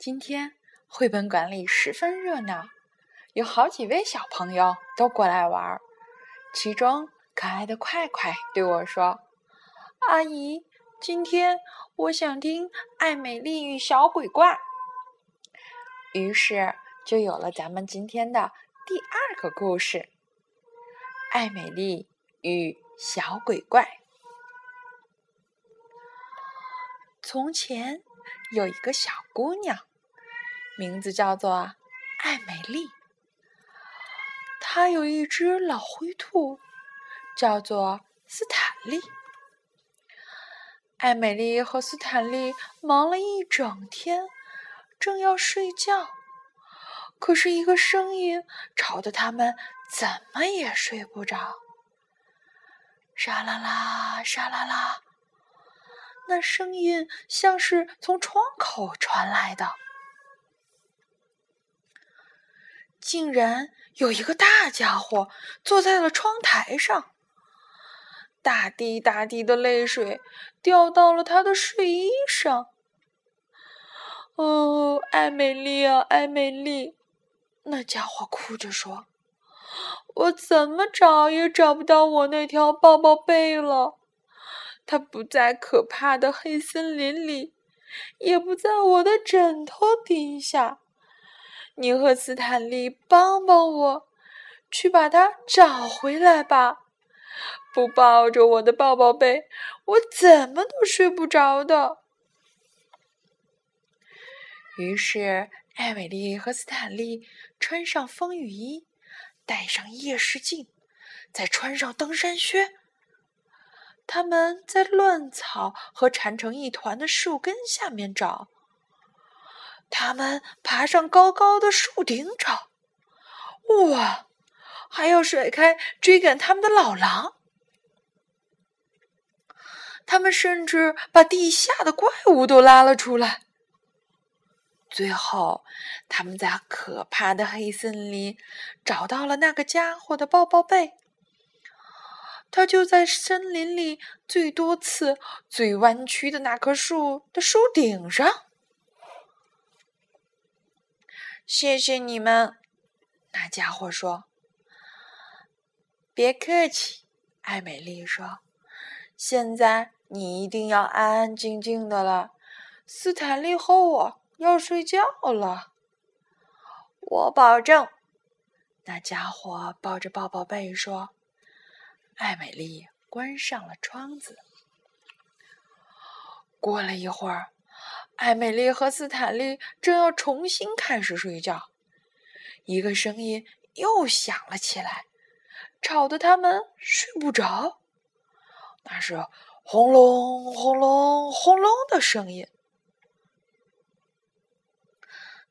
今天绘本馆里十分热闹，有好几位小朋友都过来玩儿。其中可爱的快快对我说：“阿姨，今天我想听《爱美丽与小鬼怪》。”于是就有了咱们今天的第二个故事，《爱美丽与小鬼怪》。从前有一个小姑娘，名字叫做爱美丽。她有一只老灰兔，叫做斯坦利。爱美丽和斯坦利忙了一整天。正要睡觉，可是一个声音吵得他们怎么也睡不着。沙啦啦，沙啦啦，那声音像是从窗口传来的。竟然有一个大家伙坐在了窗台上，大滴大滴的泪水掉到了他的睡衣上。哦，艾美丽啊，艾美丽，那家伙哭着说：“我怎么找也找不到我那条抱抱被了。它不在可怕的黑森林里，也不在我的枕头底下。你和斯坦利帮帮我，去把它找回来吧。不抱着我的抱抱被，我怎么都睡不着的。”于是，艾美丽和斯坦利穿上风雨衣，戴上夜视镜，再穿上登山靴。他们在乱草和缠成一团的树根下面找。他们爬上高高的树顶找。哇！还要甩开追赶他们的老狼。他们甚至把地下的怪物都拉了出来。最后，他们在可怕的黑森林找到了那个家伙的抱抱被。他就在森林里最多刺、最弯曲的那棵树的树顶上。谢谢你们，那家伙说。别客气，艾美丽说。现在你一定要安安静静的了，斯坦利和我。要睡觉了，我保证。那家伙抱着抱抱被说：“艾美丽关上了窗子。”过了一会儿，艾美丽和斯坦利正要重新开始睡觉，一个声音又响了起来，吵得他们睡不着。那是轰隆轰隆轰隆的声音。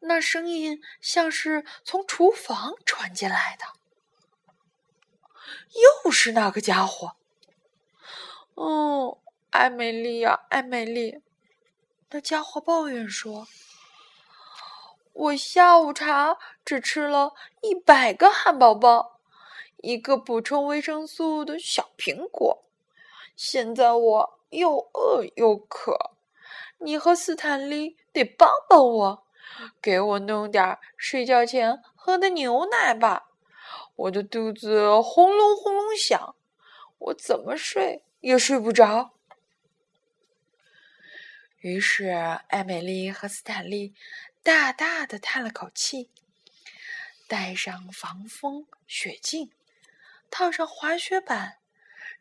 那声音像是从厨房传进来的，又是那个家伙。哦，艾美丽呀，艾美丽，那家伙抱怨说：“我下午茶只吃了一百个汉堡包，一个补充维生素的小苹果，现在我又饿又渴。你和斯坦利得帮帮我。”给我弄点睡觉前喝的牛奶吧，我的肚子轰隆轰隆响，我怎么睡也睡不着。于是，艾美丽和斯坦利大大的叹了口气，戴上防风雪镜，套上滑雪板，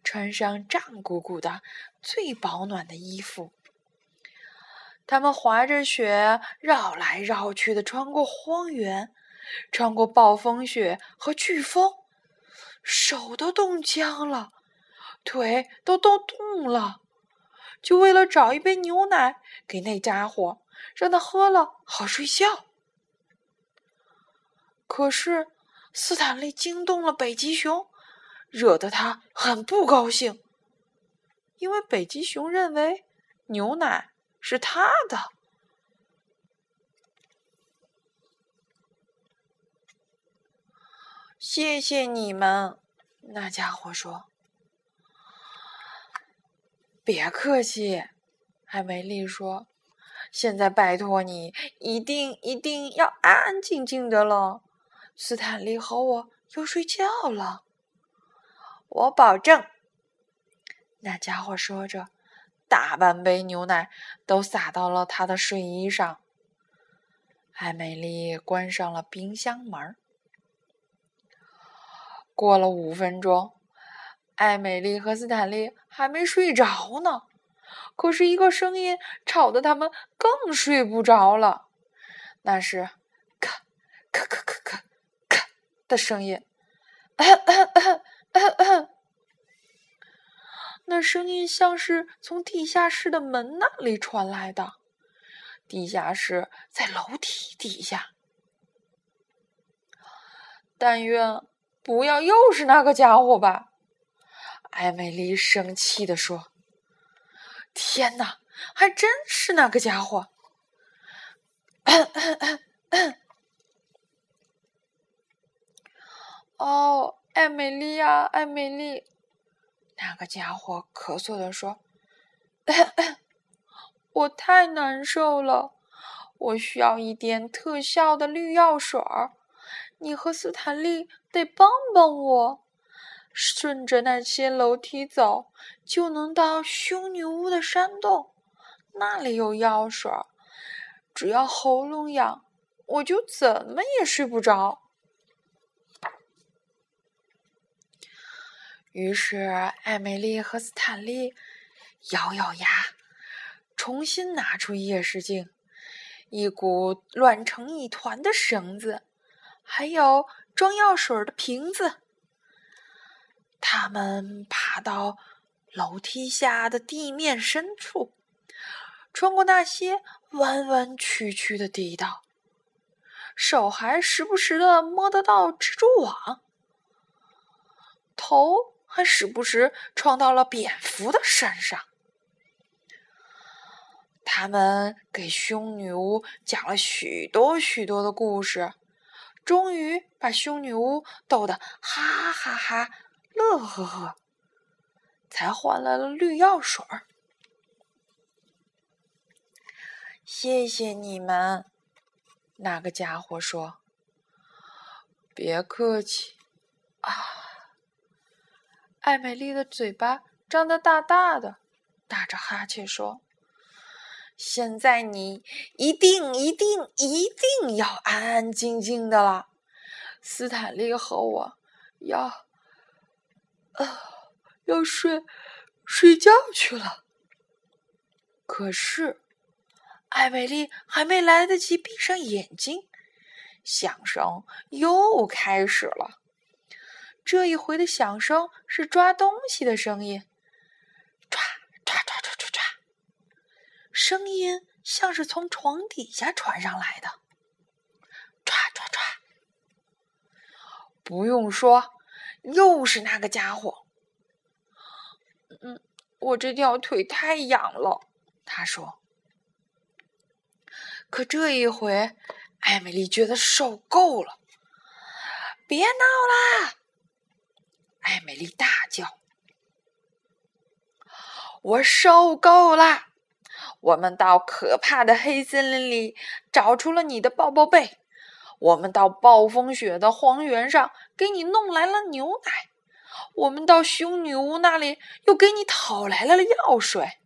穿上胀鼓鼓的最保暖的衣服。他们滑着雪绕来绕去的，穿过荒原，穿过暴风雪和飓风，手都冻僵了，腿都冻痛了，就为了找一杯牛奶给那家伙，让他喝了好睡觉。可是斯坦利惊动了北极熊，惹得他很不高兴，因为北极熊认为牛奶。是他的，谢谢你们。那家伙说：“别客气。”艾美丽说：“现在拜托你，一定一定要安安静静的了。斯坦利和我要睡觉了。我保证。那家伙说着，大半杯牛奶都洒到了他的睡衣上。艾美丽关上了冰箱门。过了五分钟，艾美丽和斯坦利还没睡着呢。可是，一个声音吵得他们更睡不着了。那是“咔咔咔咔咔咔”的声音。那声音像是从地下室的门那里传来的。地下室在楼梯底下。但愿不要又是那个家伙吧！艾美丽生气地说。天哪，还真是那个家伙！哦，艾美丽呀，艾美丽，那个家伙咳嗽的说：“我太难受了，我需要一点特效的绿药水儿，你和斯坦利得帮帮我。”顺着那些楼梯走，就能到凶女巫的山洞，那里有药水。只要喉咙痒，我就怎么也睡不着。于是，艾美丽和斯坦利咬咬牙，重新拿出夜视镜、一股乱成一团的绳子，还有装药水的瓶子。他们爬到楼梯下的地面深处，穿过那些弯弯曲曲的地道，手还时不时的摸得到蜘蛛网，头还时不时撞到了蝙蝠的身上。他们给凶女巫讲了许多许多的故事，终于把凶女巫逗得哈哈哈。乐呵呵，才换来了绿药水儿。谢谢你们，那个家伙说：“别客气。”啊，艾美丽的嘴巴张得大大的，打着哈欠说：“现在你一定、一定、一定要安安静静的了。斯坦利和我要。”啊，要睡睡觉去了。可是，艾美丽还没来得及闭上眼睛，响声又开始了。这一回的响声是抓东西的声音，抓抓抓抓抓抓，声音像是从床底下传上来的，抓抓抓。不用说。又是那个家伙。嗯，我这条腿太痒了。他说。可这一回，艾米丽觉得受够了。别闹啦！艾米丽大叫。我受够了。我们到可怕的黑森林里找出了你的抱抱被。我们到暴风雪的荒原上给你弄来了牛奶，我们到凶女巫那里又给你讨来了药水。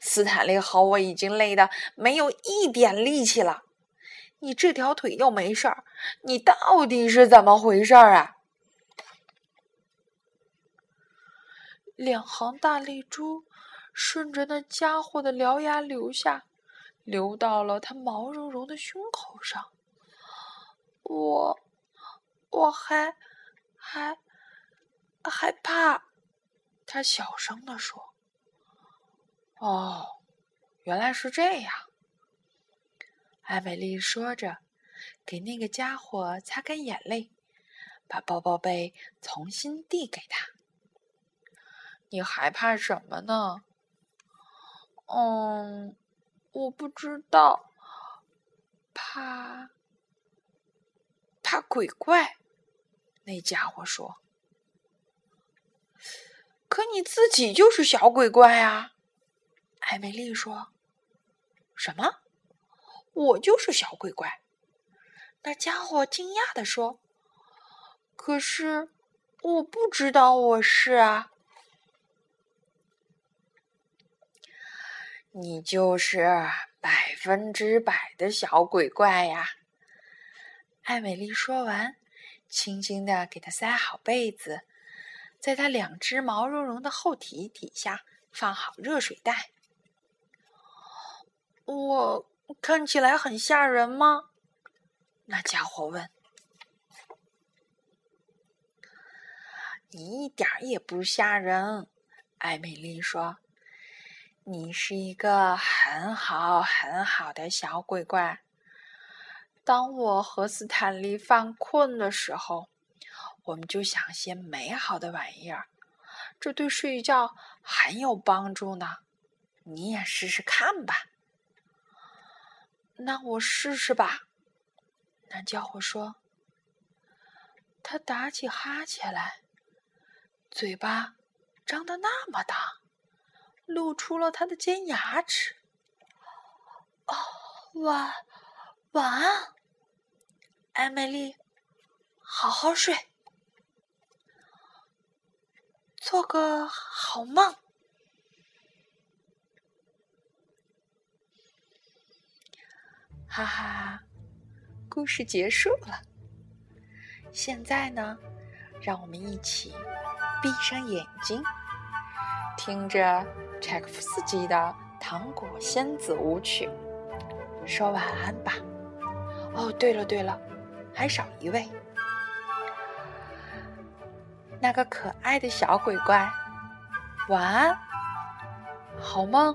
斯坦利和我已经累得没有一点力气了，你这条腿又没事儿，你到底是怎么回事儿啊？两行大泪珠顺着那家伙的獠牙流下，流到了他毛茸茸的胸口上。我，我还还害怕，他小声的说：“哦，原来是这样。”艾美丽说着，给那个家伙擦干眼泪，把抱抱被重新递给他。“你害怕什么呢？”“嗯，我不知道，怕。”怕鬼怪，那家伙说：“可你自己就是小鬼怪啊！”艾美丽说：“什么？我就是小鬼怪。”那家伙惊讶地说：“可是我不知道我是啊。”你就是百分之百的小鬼怪呀！艾美丽说完，轻轻的给他塞好被子，在他两只毛茸茸的后蹄底下放好热水袋。我看起来很吓人吗？那家伙问。你一点也不吓人，艾美丽说。你是一个很好很好的小鬼怪。当我和斯坦利犯困的时候，我们就想些美好的玩意儿，这对睡觉很有帮助呢。你也试试看吧。那我试试吧。那家伙说。他打起哈欠来，嘴巴张得那么大。露出了他的尖牙齿。哦，晚晚安，艾美丽，好好睡，做个好梦。哈哈，故事结束了。现在呢，让我们一起闭上眼睛，听着。柴可夫斯基的《糖果仙子舞曲》，说晚安吧。哦，对了对了，还少一位，那个可爱的小鬼怪。晚安，好梦。